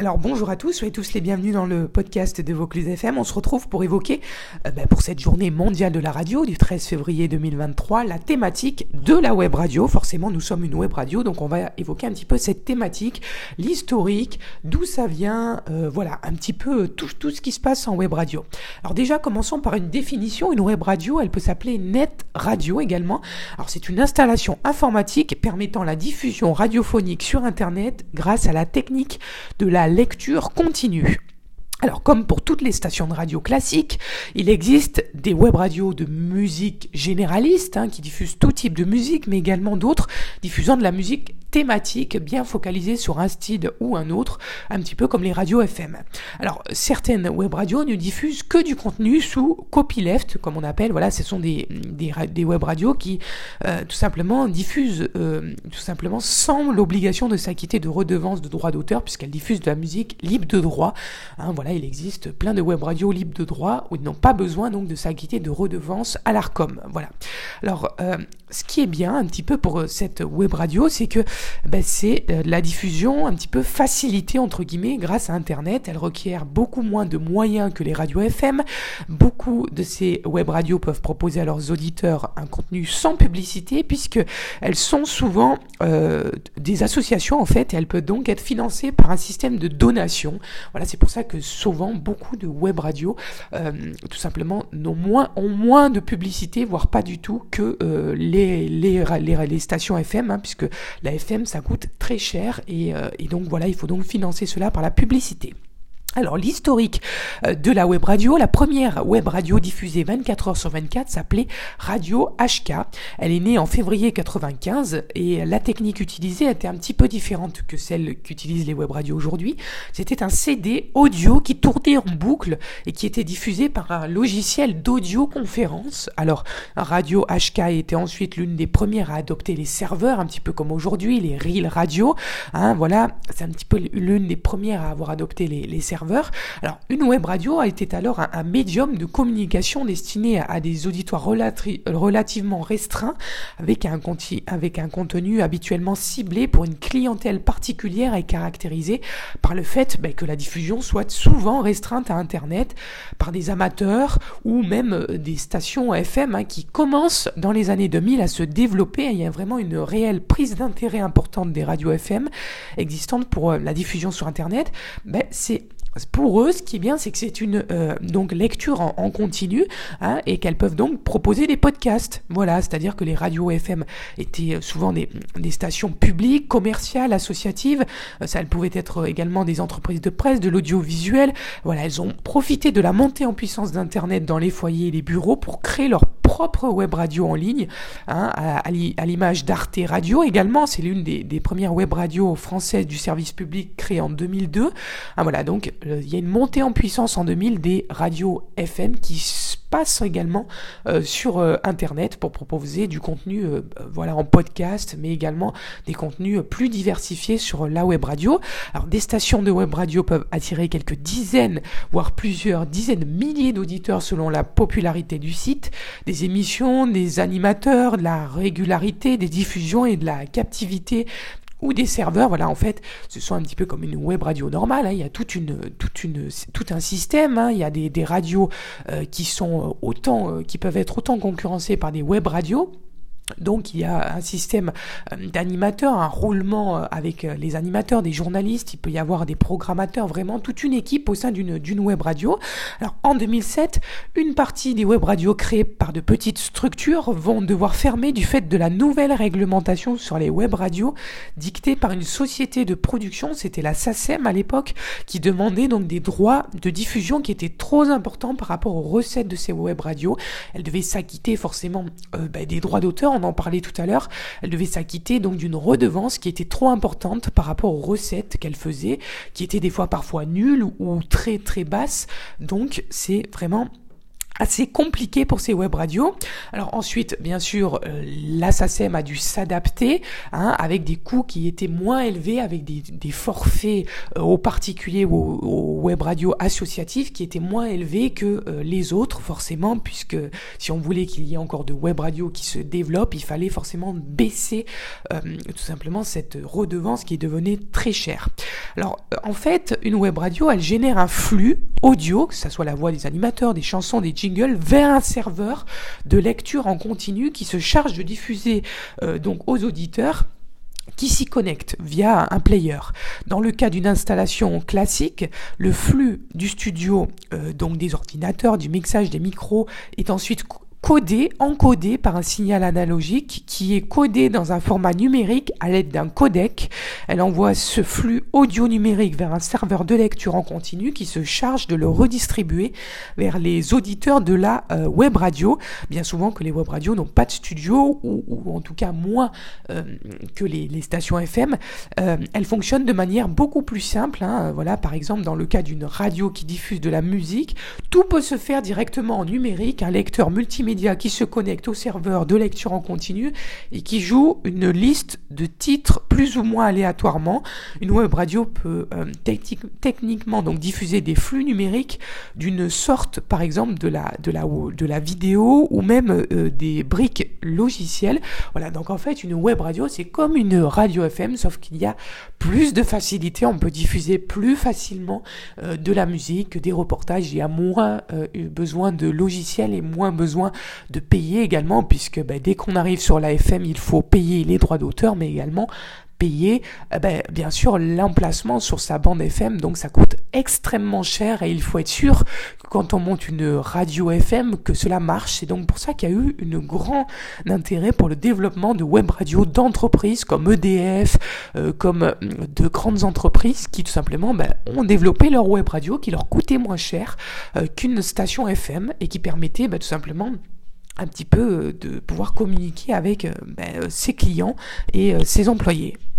Alors bonjour à tous, soyez tous les bienvenus dans le podcast de Vaucluse FM. On se retrouve pour évoquer, euh, bah, pour cette journée mondiale de la radio du 13 février 2023, la thématique de la web radio. Forcément, nous sommes une web radio, donc on va évoquer un petit peu cette thématique, l'historique, d'où ça vient, euh, voilà, un petit peu tout, tout ce qui se passe en web radio. Alors déjà, commençons par une définition. Une web radio, elle peut s'appeler net radio également. Alors c'est une installation informatique permettant la diffusion radiophonique sur Internet grâce à la technique de la lecture continue. Alors comme pour toutes les stations de radio classiques, il existe des web radios de musique généraliste hein, qui diffusent tout type de musique, mais également d'autres diffusant de la musique thématique bien focalisée sur un style ou un autre, un petit peu comme les radios FM. Alors certaines web radios ne diffusent que du contenu sous copyleft, comme on appelle. Voilà, ce sont des, des, web radios qui euh, tout simplement diffusent euh, tout simplement sans l'obligation de s'acquitter de redevances de droits d'auteur, puisqu'elles diffusent de la musique libre de droit. Hein, voilà il existe plein de web radios libres de droit où ils n'ont pas besoin donc de s'acquitter de redevances à l'ARCOM. Voilà. Alors, euh, ce qui est bien un petit peu pour euh, cette web radio, c'est que ben, c'est euh, la diffusion un petit peu facilitée entre guillemets grâce à Internet. Elle requiert beaucoup moins de moyens que les radios FM. Beaucoup de ces web radios peuvent proposer à leurs auditeurs un contenu sans publicité puisque elles sont souvent des associations en fait et elles peuvent donc être financées par un système de donation. Voilà, c'est pour ça que souvent beaucoup de web radios euh, tout simplement ont moins, ont moins de publicité, voire pas du tout, que euh, les, stations FM, hein, puisque la FM ça coûte très cher euh, et donc voilà, il faut donc financer cela par la publicité. Alors l'historique euh, de la web radio, la première web radio diffusée 24 heures sur 24 s'appelait Radio HK. Elle est née en février 95 et la technique utilisée était un petit peu différente que celle qu'utilisent les web radios aujourd'hui. C'était un CD audio qui tournait en boucle et qui était diffusé par un logiciel d'audioconférence. Alors Radio HK était ensuite l'une des premières à adopter les serveurs, un petit peu comme aujourd'hui les Real Radio. Hein, voilà, c'est un petit peu l'une des premières à avoir adopté les serveurs alors, une web radio été alors un, médium de communication destiné à, des auditoires relativement restreints, avec un, avec un contenu habituellement ciblé pour une clientèle particulière et caractérisée par le fait ben, que la diffusion soit souvent restreinte à Internet par des amateurs ou même euh, des stations FM hein, qui commencent dans les années 2000 à se développer. Il y a vraiment une réelle prise d'intérêt importante des radios FM existantes pour euh, la diffusion sur Internet. Ben, c'est pour eux, ce qui est bien, c'est que c'est une euh, donc lecture en, continu hein, et qu'elles peuvent donc proposer des podcasts. Voilà, c'est-à-dire que les radios FM étaient souvent des, stations publiques, commerciales, associatives. Euh, ça pouvait être également des entreprises de presse, de l'audiovisuel. Voilà, elles ont profité de la montée en puissance d'Internet dans les foyers et les bureaux pour créer leur propre web radio en ligne, hein, à, l'image d'Arte Radio également. C'est l'une des, premières web radios françaises du service public créée en 2002. Ah, voilà, donc il y a une montée en puissance en 2000 des radios FM qui passe également euh, sur euh, internet pour proposer du contenu euh, voilà en podcast mais également des contenus plus diversifiés sur la web radio. Alors des stations de web radio peuvent attirer quelques dizaines voire plusieurs dizaines de milliers d'auditeurs selon la popularité du site, des émissions, des animateurs, de la régularité des diffusions et de la captivité ou des serveurs. Voilà, en fait, ce sont un petit peu comme une web radio normale. Hein. Il y a tout un système. Hein. Il y a des, radios euh, qui sont autant, euh, qui peuvent être autant concurrencées par des web radios. Donc il y a un système euh, d'animateurs, un roulement euh, avec euh, les animateurs, des journalistes, il peut y avoir des programmateurs, vraiment toute une équipe au sein d'une, web radio. Alors en 2007, une partie des web radios créées par de petites structures vont devoir fermer du fait de la nouvelle réglementation sur les web radios dictée par une société de production, c'était la SACEM à l'époque, qui demandait donc des droits de diffusion qui étaient trop importants par rapport aux recettes de ces web radios. Elle devait s'acquitter forcément bah, des droits d'auteur on en parlait tout à l'heure, elle devait s'acquitter donc d'une redevance qui était trop importante par rapport aux recettes qu'elle faisait, qui étaient des fois parfois nulles ou très très basses. Donc c'est vraiment assez compliqué pour ces web radios. Alors ensuite, bien sûr, euh, la SACEM a dû s'adapter hein, avec des coûts qui étaient moins élevés, avec des, des forfaits euh, aux particuliers ou aux, web radios associatifs qui étaient moins élevés que euh, les autres, forcément, puisque si on voulait qu'il y ait encore de web radios qui se développent, il fallait forcément baisser tout simplement cette redevance qui devenue très chère. Alors en fait, une web radio, elle génère un flux audio, que ce soit la voix des animateurs, des chansons, des vers un serveur de lecture en continu qui se charge de diffuser euh, donc aux auditeurs qui s'y connectent via un player. Dans le cas d'une installation classique, le flux du studio, euh, donc des ordinateurs, du mixage des micros, est ensuite codé, encodé par un signal analogique qui est codé dans un format numérique à l'aide d'un codec. Elle envoie ce flux audio numérique vers un serveur de lecture en continu qui se charge de le redistribuer vers les auditeurs de la euh, web radio. Bien souvent que les web radios n'ont pas de studio ou, en tout cas moins euh, que les, stations FM. Euh, elles fonctionnent de manière beaucoup plus simple. Hein. Voilà, par exemple dans le cas d'une radio qui diffuse de la musique, tout peut se faire directement en numérique. Un lecteur multimédia qui se connecte au serveur de lecture en continu et qui joue une liste de titres plus ou moins aléatoirement. Une web radio peut euh, techniquement donc diffuser des flux numériques d'une sorte, par exemple, de la, de la, de la vidéo ou même euh, des briques logicielles. Voilà, donc en fait, une web radio, c'est comme une radio FM, sauf qu'il y a plus de facilité. On peut diffuser plus facilement euh, de la musique, des reportages. Il y a moins besoin de logiciels et moins besoin de payer également, puisque ben, dès qu'on arrive sur la FM, il faut payer les droits d'auteur, mais également payer eh ben, bien sûr l'emplacement sur sa bande FM donc ça coûte extrêmement cher et il faut être sûr que quand on monte une radio FM que cela marche. C'est donc pour ça qu'il y a eu une grand intérêt pour le développement de web radio d'entreprises comme EDF euh, comme euh, de grandes entreprises qui tout simplement ben, ont développé leur web radio qui leur coûtait moins cher euh, qu'une station FM et qui permettait ben, tout simplement un petit peu de pouvoir communiquer avec ben, ses clients et ses employés.